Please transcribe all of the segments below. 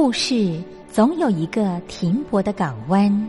故事总有一个停泊的港湾。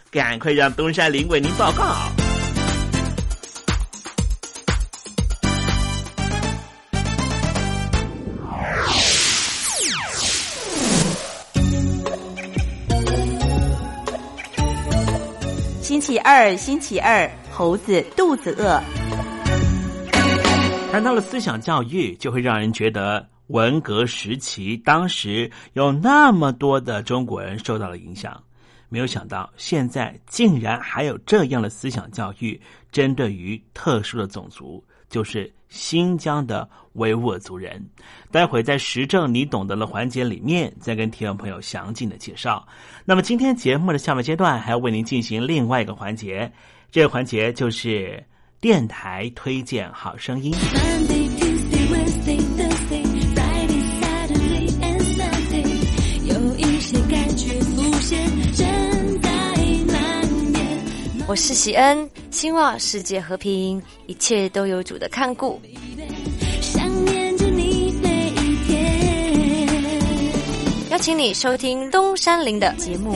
赶快让东山林为您报告。星期二，星期二，猴子肚子饿。谈到了思想教育，就会让人觉得文革时期当时有那么多的中国人受到了影响。没有想到，现在竟然还有这样的思想教育，针对于特殊的种族，就是新疆的维吾尔族人。待会在时政你懂得的环节里面，再跟听众朋友详尽的介绍。那么今天节目的下半阶段，还要为您进行另外一个环节，这个环节就是电台推荐好声音。我是喜恩，希望世界和平，一切都有主的看顾。邀请你收听东山林的节目。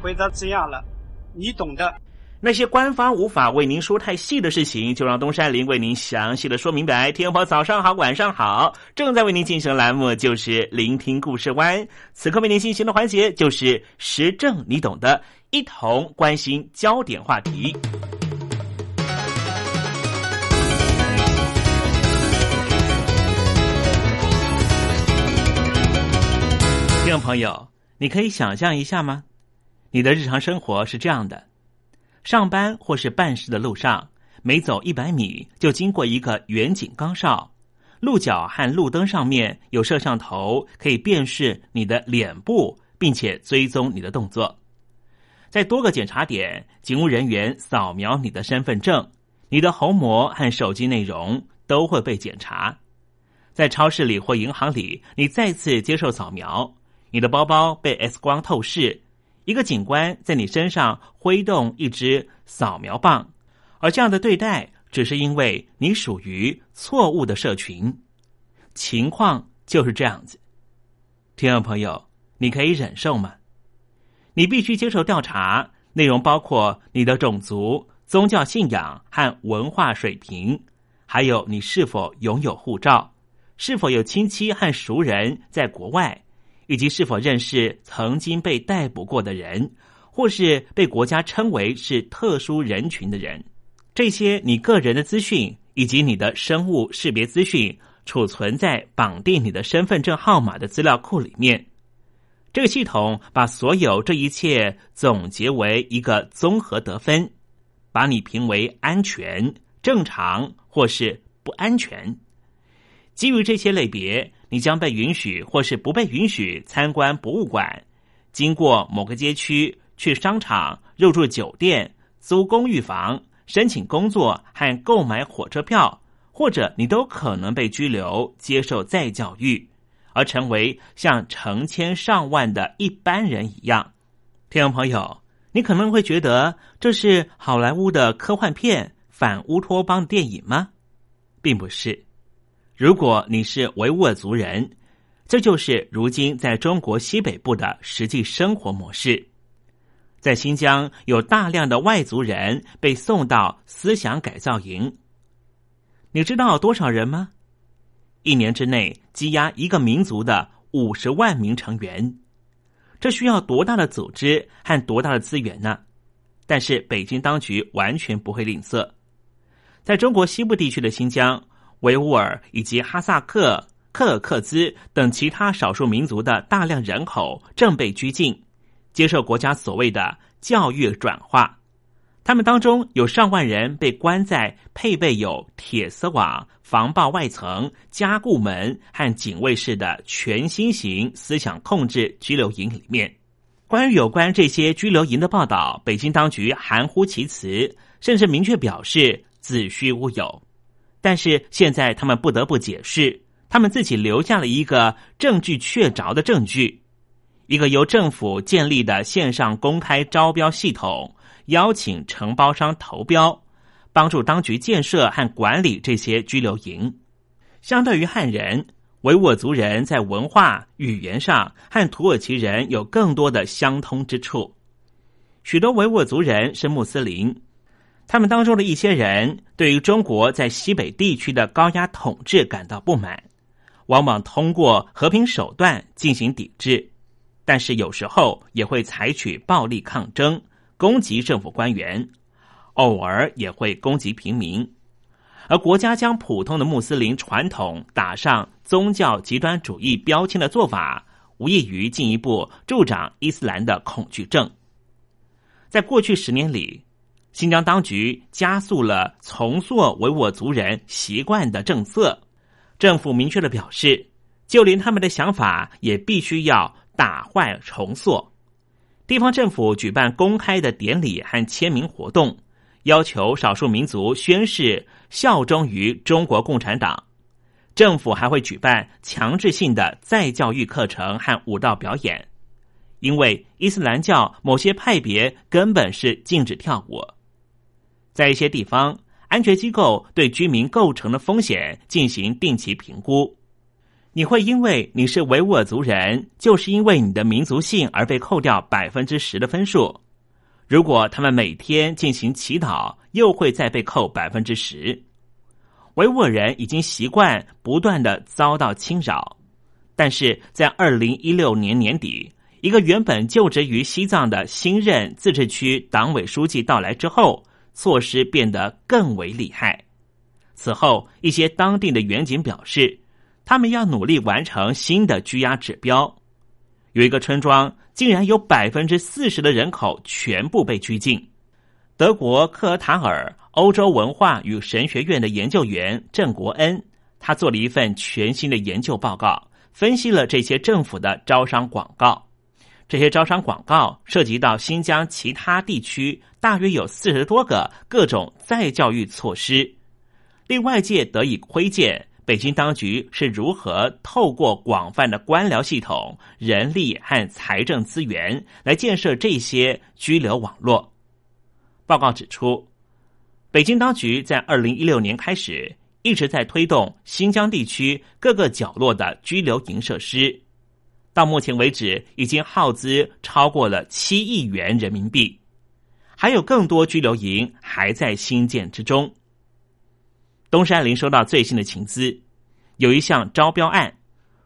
回答这样了，你懂的。那些官方无法为您说太细的事情，就让东山林为您详细的说明白。天婆早上好，晚上好，正在为您进行的栏目就是聆听故事湾。此刻为您进行的环节就是时政，你懂的，一同关心焦点话题。听众朋友，你可以想象一下吗？你的日常生活是这样的：上班或是办事的路上，每走一百米就经过一个远景岗哨，路角和路灯上面有摄像头，可以辨识你的脸部，并且追踪你的动作。在多个检查点，警务人员扫描你的身份证，你的虹膜和手机内容都会被检查。在超市里或银行里，你再次接受扫描，你的包包被 X 光透视，一个警官在你身上挥动一支扫描棒，而这样的对待，只是因为你属于错误的社群。情况就是这样子，听众朋友，你可以忍受吗？你必须接受调查，内容包括你的种族、宗教信仰和文化水平，还有你是否拥有护照。是否有亲戚和熟人在国外，以及是否认识曾经被逮捕过的人，或是被国家称为是特殊人群的人？这些你个人的资讯以及你的生物识别资讯，储存在绑定你的身份证号码的资料库里面。这个系统把所有这一切总结为一个综合得分，把你评为安全、正常或是不安全。基于这些类别，你将被允许或是不被允许参观博物馆，经过某个街区，去商场，入住酒店，租公寓房，申请工作和购买火车票，或者你都可能被拘留，接受再教育，而成为像成千上万的一般人一样。听众朋友，你可能会觉得这是好莱坞的科幻片、反乌托邦电影吗？并不是。如果你是维吾尔族人，这就是如今在中国西北部的实际生活模式。在新疆，有大量的外族人被送到思想改造营。你知道多少人吗？一年之内积压一个民族的五十万名成员，这需要多大的组织和多大的资源呢？但是北京当局完全不会吝啬，在中国西部地区的新疆。维吾尔以及哈萨克、克尔克孜等其他少数民族的大量人口正被拘禁，接受国家所谓的教育转化。他们当中有上万人被关在配备有铁丝网、防爆外层、加固门和警卫室的全新型思想控制拘留营里面。关于有关这些拘留营的报道，北京当局含糊其辞，甚至明确表示子虚乌有。但是现在他们不得不解释，他们自己留下了一个证据确凿的证据，一个由政府建立的线上公开招标系统，邀请承包商投标，帮助当局建设和管理这些拘留营。相对于汉人，维吾尔族人在文化语言上和土耳其人有更多的相通之处。许多维吾尔族人是穆斯林。他们当中的一些人对于中国在西北地区的高压统治感到不满，往往通过和平手段进行抵制，但是有时候也会采取暴力抗争，攻击政府官员，偶尔也会攻击平民。而国家将普通的穆斯林传统打上宗教极端主义标签的做法，无异于进一步助长伊斯兰的恐惧症。在过去十年里。新疆当局加速了重塑维吾尔族人习惯的政策，政府明确的表示，就连他们的想法也必须要打坏重塑。地方政府举办公开的典礼和签名活动，要求少数民族宣誓效忠于中国共产党。政府还会举办强制性的再教育课程和舞蹈表演，因为伊斯兰教某些派别根本是禁止跳舞。在一些地方，安全机构对居民构成的风险进行定期评估。你会因为你是维吾尔族人，就是因为你的民族性而被扣掉百分之十的分数。如果他们每天进行祈祷，又会再被扣百分之十。维吾尔人已经习惯不断的遭到侵扰，但是在二零一六年年底，一个原本就职于西藏的新任自治区党委书记到来之后。措施变得更为厉害。此后，一些当地的远景表示，他们要努力完成新的拘押指标。有一个村庄竟然有百分之四十的人口全部被拘禁。德国克尔塔尔欧洲文化与神学院的研究员郑国恩，他做了一份全新的研究报告，分析了这些政府的招商广告。这些招商广告涉及到新疆其他地区，大约有四十多个各种再教育措施，令外界得以窥见，北京当局是如何透过广泛的官僚系统、人力和财政资源来建设这些拘留网络。报告指出，北京当局在二零一六年开始一直在推动新疆地区各个角落的拘留营设施，到目前为止已经耗资超过了七亿元人民币，还有更多拘留营还在新建之中。东山林收到最新的情资，有一项招标案，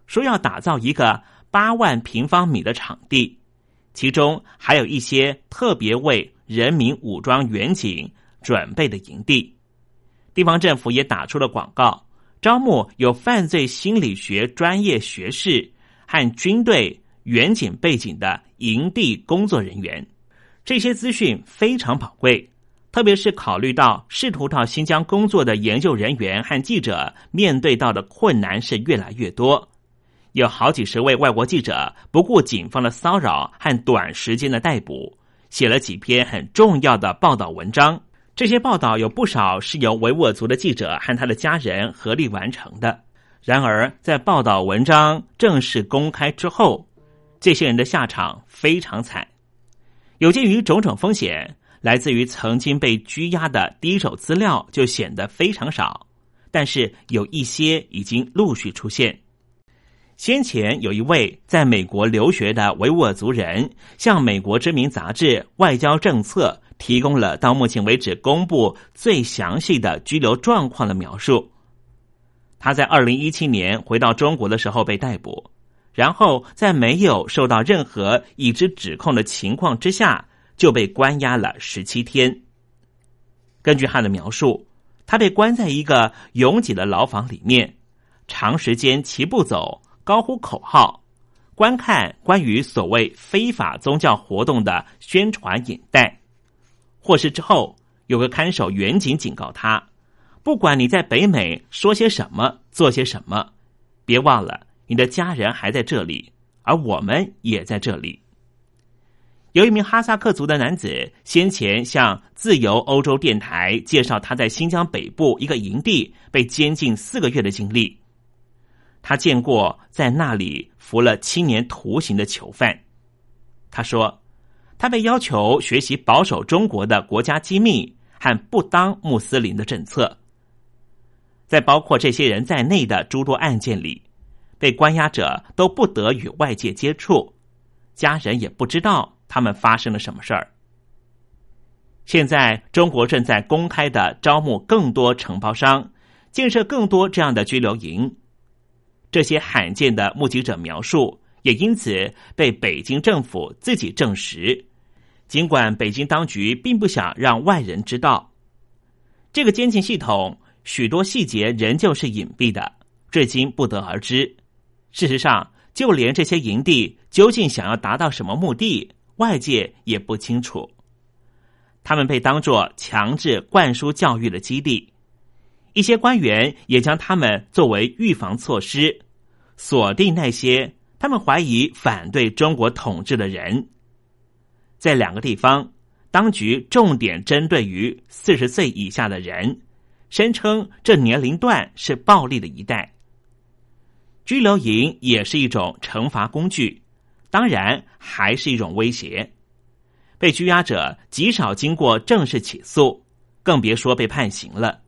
说要打造一个八万平方米的场地，其中还有一些特别为人民武装远景准备的营地。地方政府也打出了广告，招募有犯罪心理学专业学士和军队远景背景的营地工作人员。这些资讯非常宝贵。特别是考虑到试图到新疆工作的研究人员和记者面对到的困难是越来越多，有好几十位外国记者不顾警方的骚扰和短时间的逮捕，写了几篇很重要的报道文章。这些报道有不少是由维吾尔族的记者和他的家人合力完成的。然而，在报道文章正式公开之后，这些人的下场非常惨。有鉴于种种风险。来自于曾经被拘押的第一手资料就显得非常少，但是有一些已经陆续出现。先前有一位在美国留学的维吾尔族人，向美国知名杂志《外交政策》提供了到目前为止公布最详细的拘留状况的描述。他在二零一七年回到中国的时候被逮捕，然后在没有受到任何已知指控的情况之下。就被关押了十七天。根据他的描述，他被关在一个拥挤的牢房里面，长时间齐步走、高呼口号，观看关于所谓非法宗教活动的宣传引带。获释之后，有个看守远警警告他：“不管你在北美说些什么、做些什么，别忘了你的家人还在这里，而我们也在这里。”有一名哈萨克族的男子先前向自由欧洲电台介绍他在新疆北部一个营地被监禁四个月的经历。他见过在那里服了七年徒刑的囚犯。他说，他被要求学习保守中国的国家机密和不当穆斯林的政策。在包括这些人在内的诸多案件里，被关押者都不得与外界接触，家人也不知道。他们发生了什么事儿？现在中国正在公开的招募更多承包商，建设更多这样的拘留营。这些罕见的目击者描述也因此被北京政府自己证实。尽管北京当局并不想让外人知道，这个监禁系统许多细节仍旧是隐蔽的，至今不得而知。事实上，就连这些营地究竟想要达到什么目的？外界也不清楚，他们被当作强制灌输教育的基地，一些官员也将他们作为预防措施，锁定那些他们怀疑反对中国统治的人。在两个地方，当局重点针对于四十岁以下的人，声称这年龄段是暴力的一代。拘留营也是一种惩罚工具。当然，还是一种威胁。被拘押者极少经过正式起诉，更别说被判刑了。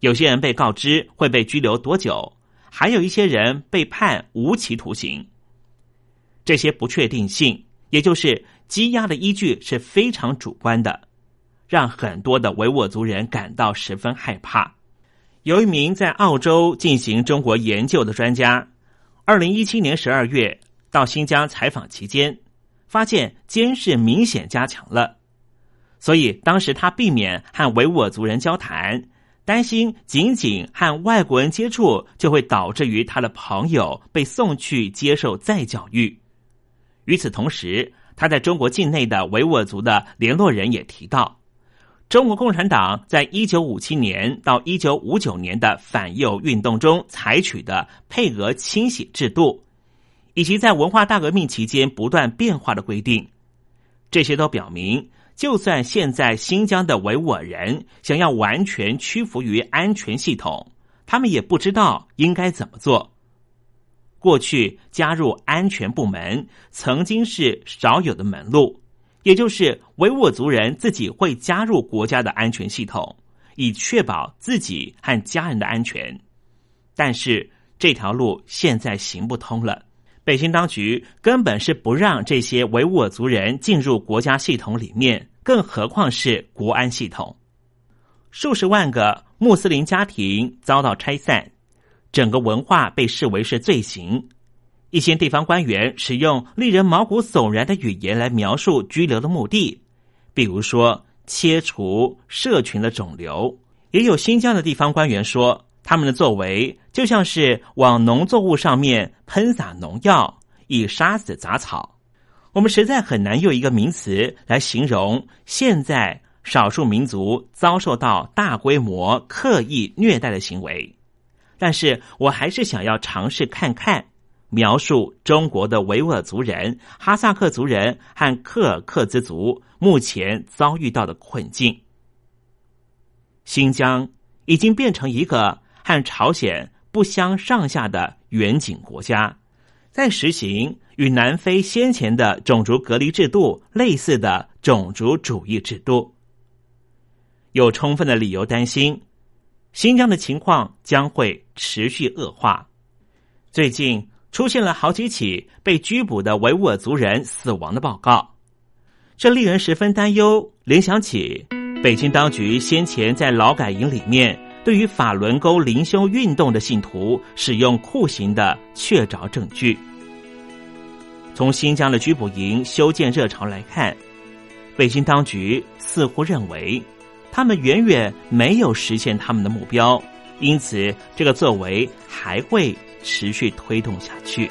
有些人被告知会被拘留多久，还有一些人被判无期徒刑。这些不确定性，也就是羁押的依据是非常主观的，让很多的维吾尔族人感到十分害怕。有一名在澳洲进行中国研究的专家，二零一七年十二月。到新疆采访期间，发现监视明显加强了，所以当时他避免和维吾尔族人交谈，担心仅仅和外国人接触就会导致于他的朋友被送去接受再教育。与此同时，他在中国境内的维吾尔族的联络人也提到，中国共产党在一九五七年到一九五九年的反右运动中采取的配额清洗制度。以及在文化大革命期间不断变化的规定，这些都表明，就算现在新疆的维吾尔人想要完全屈服于安全系统，他们也不知道应该怎么做。过去加入安全部门曾经是少有的门路，也就是维吾尔族人自己会加入国家的安全系统，以确保自己和家人的安全。但是这条路现在行不通了，北京当局根本是不让这些维吾尔族人进入国家系统里面，更何况是国安系统。数十万个穆斯林家庭遭到拆散。整个文化被视为是罪行，一些地方官员使用令人毛骨悚然的语言来描述拘留的目的，比如说切除社群的肿瘤。也有新疆的地方官员说，他们的作为就像是往农作物上面喷洒农药，以杀死杂草。我们实在很难用一个名词来形容现在少数民族遭受到大规模刻意虐待的行为。但是我还是想要尝试看看，描述中国的维吾尔族人、哈萨克族人和克尔克孜族目前遭遇到的困境。新疆已经变成一个和朝鲜不相上下的远景国家，在实行与南非先前的种族隔离制度类似的种族主义制度，有充分的理由担心。新疆的情况将会持续恶化。最近出现了好几起被拘捕的维吾尔族人死亡的报告，这令人十分担忧。联想起北京当局先前在劳改营里面对于法轮功灵修运动的信徒使用酷刑的确凿证据。从新疆的拘捕营修建热潮来看，北京当局似乎认为。他们远远没有实现他们的目标，因此这个作为还会持续推动下去。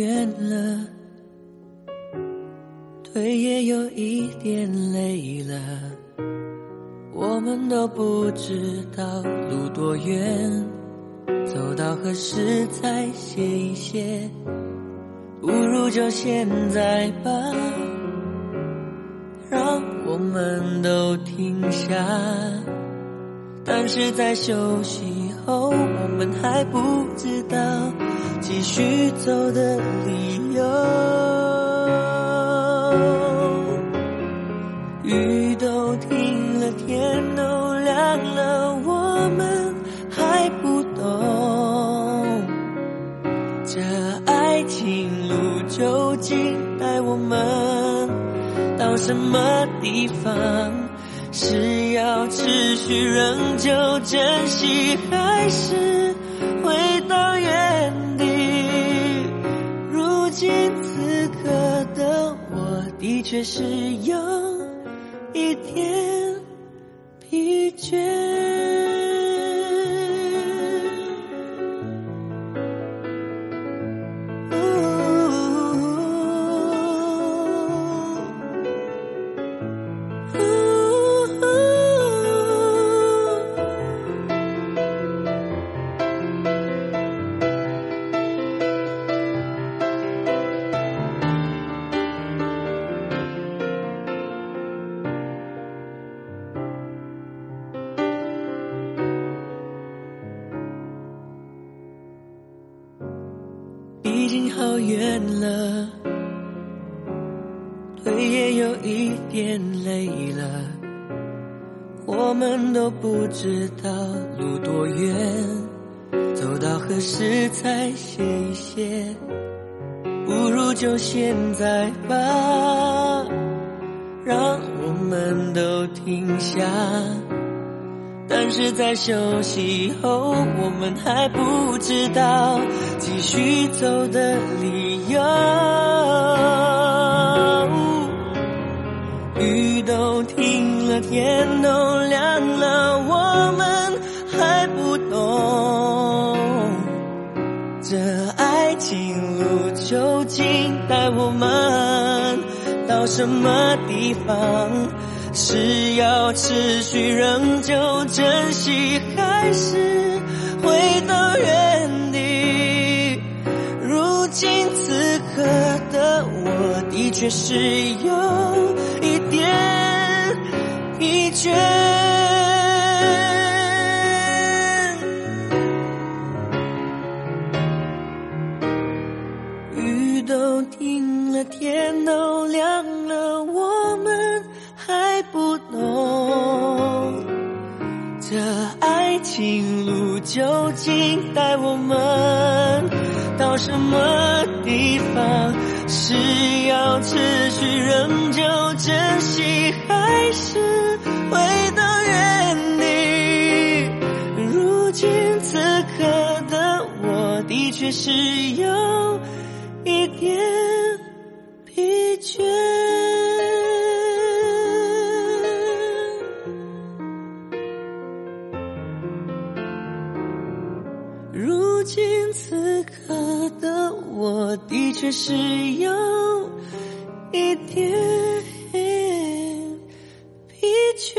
远了，腿也有一点累了，我们都不知道路多远，走到何时才歇一歇？不如就现在吧，让我们都停下。但是在休息后，我们还不知道。继续走的理由。雨都停了天都亮了我们还不懂。这爱情路究竟带我们到什么地方？是要持续仍旧珍惜还是的确是有一点疲倦。是在休息后，我们还不知道继续走的理由。雨都停了，天都亮了，我们还不懂这爱情路究竟带我们到什么地方？是要持续仍旧珍惜，还是回到原地？如今此刻的我，的确是有一点疲倦。天都亮了，我们。还不懂这爱情路究竟带我们到什么地方？是要持续仍旧珍惜，还是回到原地？如今此刻的我，的确是有一点倦。如今此刻的我，的确是有一点疲倦。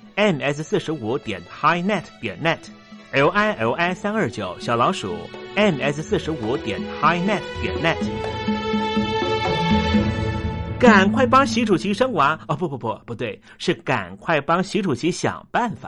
Ms 四十五点 highnet 点 net，l i l i 三二九小老鼠 ms 四十五点 highnet 点 net，赶快帮习主席生娃哦！不不不，不对，是赶快帮习主席想办法。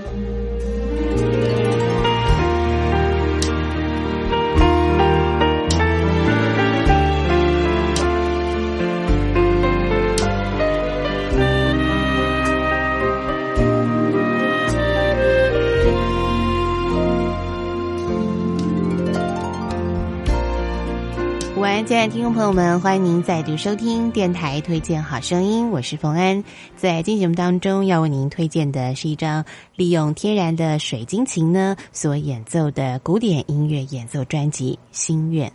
亲爱的听众朋友们，欢迎您再度收听电台推荐好声音，我是冯安。在今天节目当中，要为您推荐的是一张利用天然的水晶琴呢所演奏的古典音乐演奏专辑《心愿》。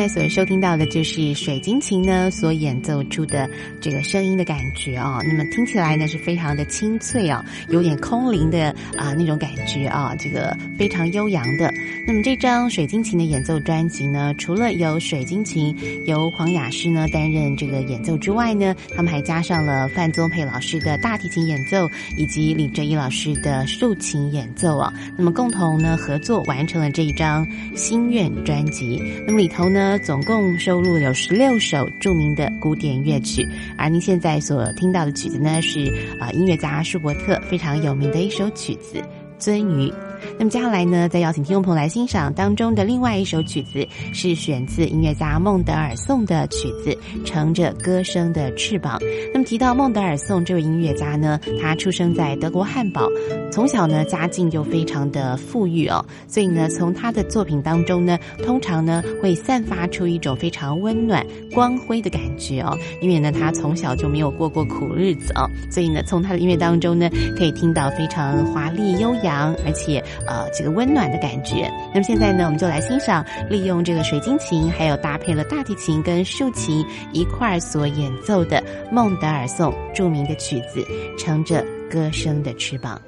在所收听到的就是水晶琴呢所演奏出的这个声音的感觉啊，那么听起来呢是非常的清脆啊，有点空灵的啊那种感觉啊，这个非常悠扬的。那么这张水晶琴的演奏专辑呢，除了有水晶琴由黄雅诗呢担任这个演奏之外呢，他们还加上了范宗沛老师的大提琴演奏以及李哲一老师的竖琴演奏啊，那么共同呢合作完成了这一张心愿专辑。那么里头。呢总共收录有十六首著名的古典乐曲，而您现在所听到的曲子呢，是啊音乐家舒伯特非常有名的一首曲子《鳟鱼》。那么接下来呢，再邀请听众朋友来欣赏当中的另外一首曲子，是选自音乐家孟德尔颂的曲子《乘着歌声的翅膀》。那么提到孟德尔颂这位音乐家呢，他出生在德国汉堡，从小呢家境就非常的富裕哦，所以呢从他的作品当中呢，通常呢会散发出一种非常温暖、光辉的感觉哦。因为呢他从小就没有过过苦日子哦，所以呢从他的音乐当中呢，可以听到非常华丽悠扬，而且。呃，这个温暖的感觉。那么现在呢，我们就来欣赏利用这个水晶琴，还有搭配了大提琴跟竖琴一块所演奏的孟德尔颂著名的曲子《乘着歌声的翅膀》。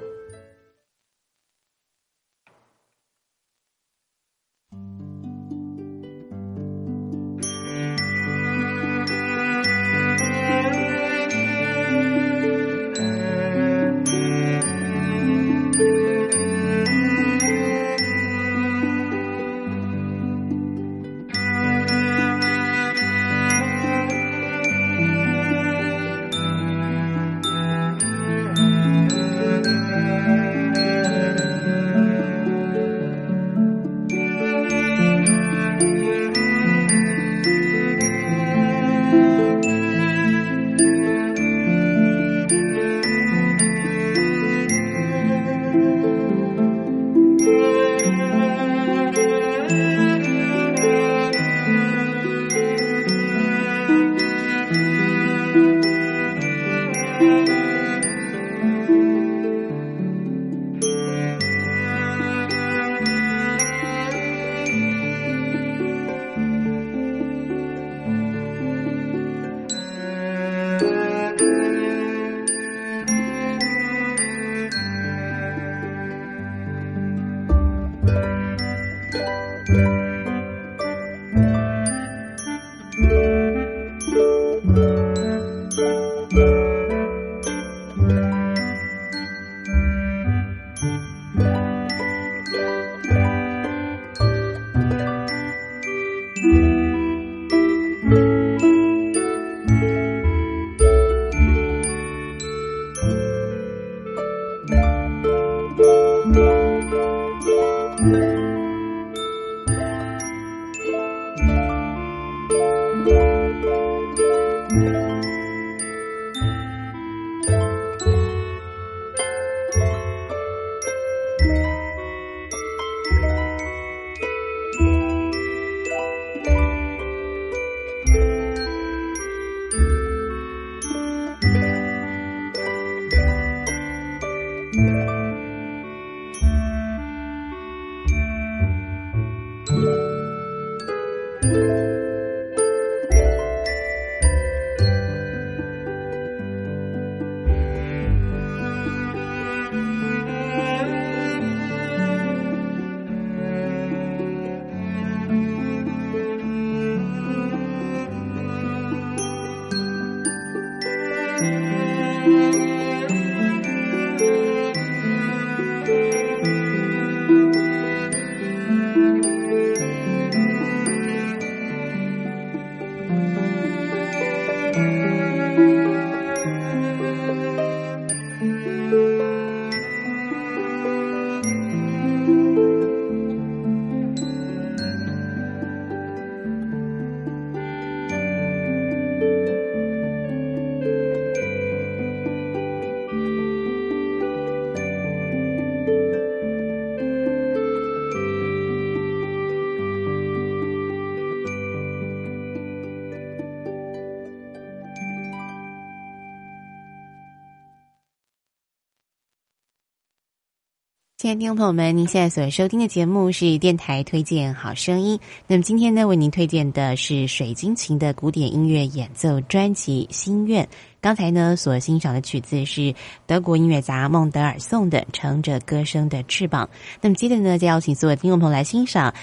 亲爱的听众朋友们，您现在所收听的节目是电台推荐好声音。那么今天呢，为您推荐的是水晶琴的古典音乐演奏专辑《心愿》。刚才呢，所欣赏的曲子是德国音乐家孟德尔颂的《乘着歌声的翅膀》。那么接着呢，再邀请所有听众朋友来欣赏。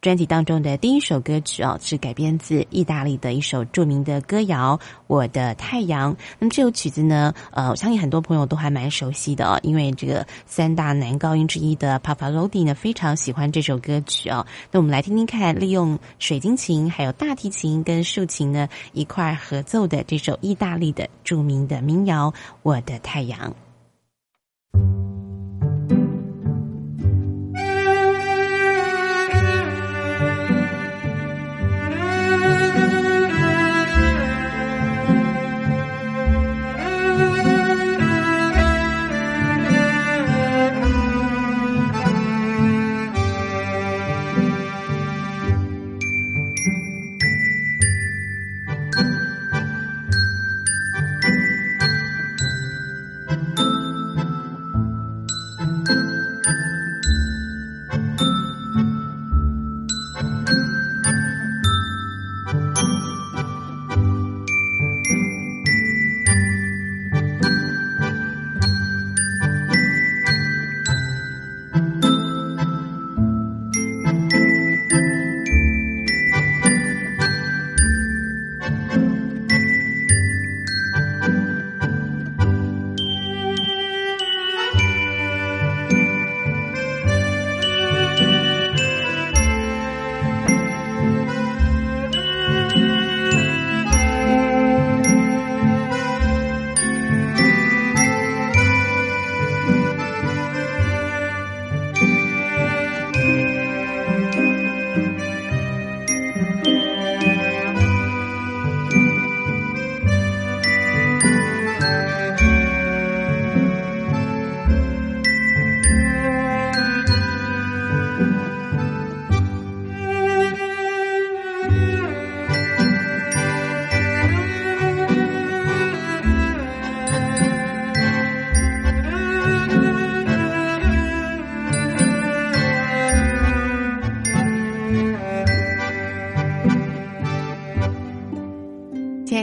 专辑当中的第一首歌曲哦，是改编自意大利的一首著名的歌谣《我的太阳》。那么这首曲子呢，呃，我相信很多朋友都还蛮熟悉的哦，因为这个三大男高音之一的 Pavarotti 呢，非常喜欢这首歌曲哦。那我们来听听看，利用水晶琴、还有大提琴跟竖琴呢一块合奏的这首意大利的著名的民谣《我的太阳》。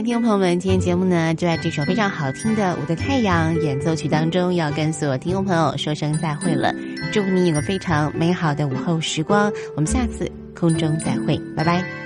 听众朋友们，今天节目呢就在这首非常好听的《我的太阳》演奏曲当中，要跟所有听众朋友说声再会了。祝福你有个非常美好的午后时光，我们下次空中再会，拜拜。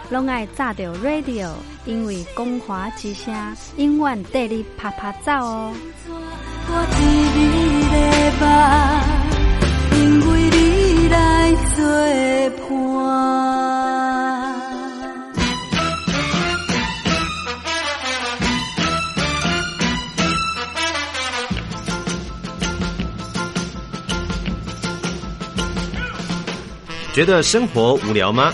拢爱炸掉 radio，因为光华之声永远带你啪啪走哦。因为你来做伴。觉得生活无聊吗？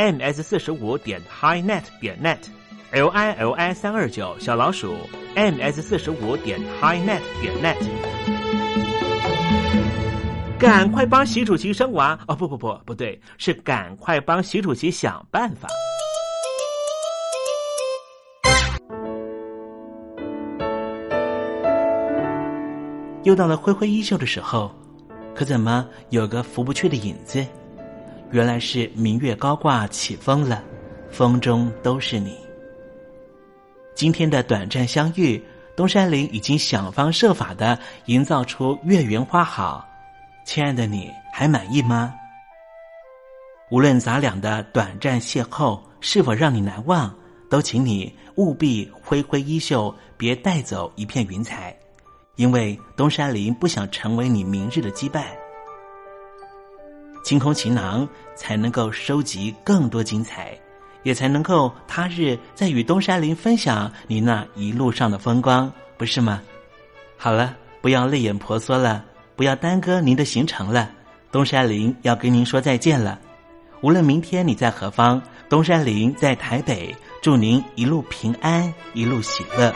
Ms 四十五点 highnet 点 net，l i l i 三二九小老鼠 ms 四十五点 highnet 点 net，赶快帮习主席生娃哦！不不不，不对，是赶快帮习主席想办法。又到了挥挥衣袖的时候，可怎么有个拂不去的影子？原来是明月高挂起风了，风中都是你。今天的短暂相遇，东山林已经想方设法的营造出月圆花好。亲爱的你还满意吗？无论咱俩的短暂邂逅是否让你难忘，都请你务必挥挥衣袖，别带走一片云彩，因为东山林不想成为你明日的羁绊。清空行囊，才能够收集更多精彩，也才能够他日再与东山林分享你那一路上的风光，不是吗？好了，不要泪眼婆娑了，不要耽搁您的行程了。东山林要跟您说再见了。无论明天你在何方，东山林在台北，祝您一路平安，一路喜乐。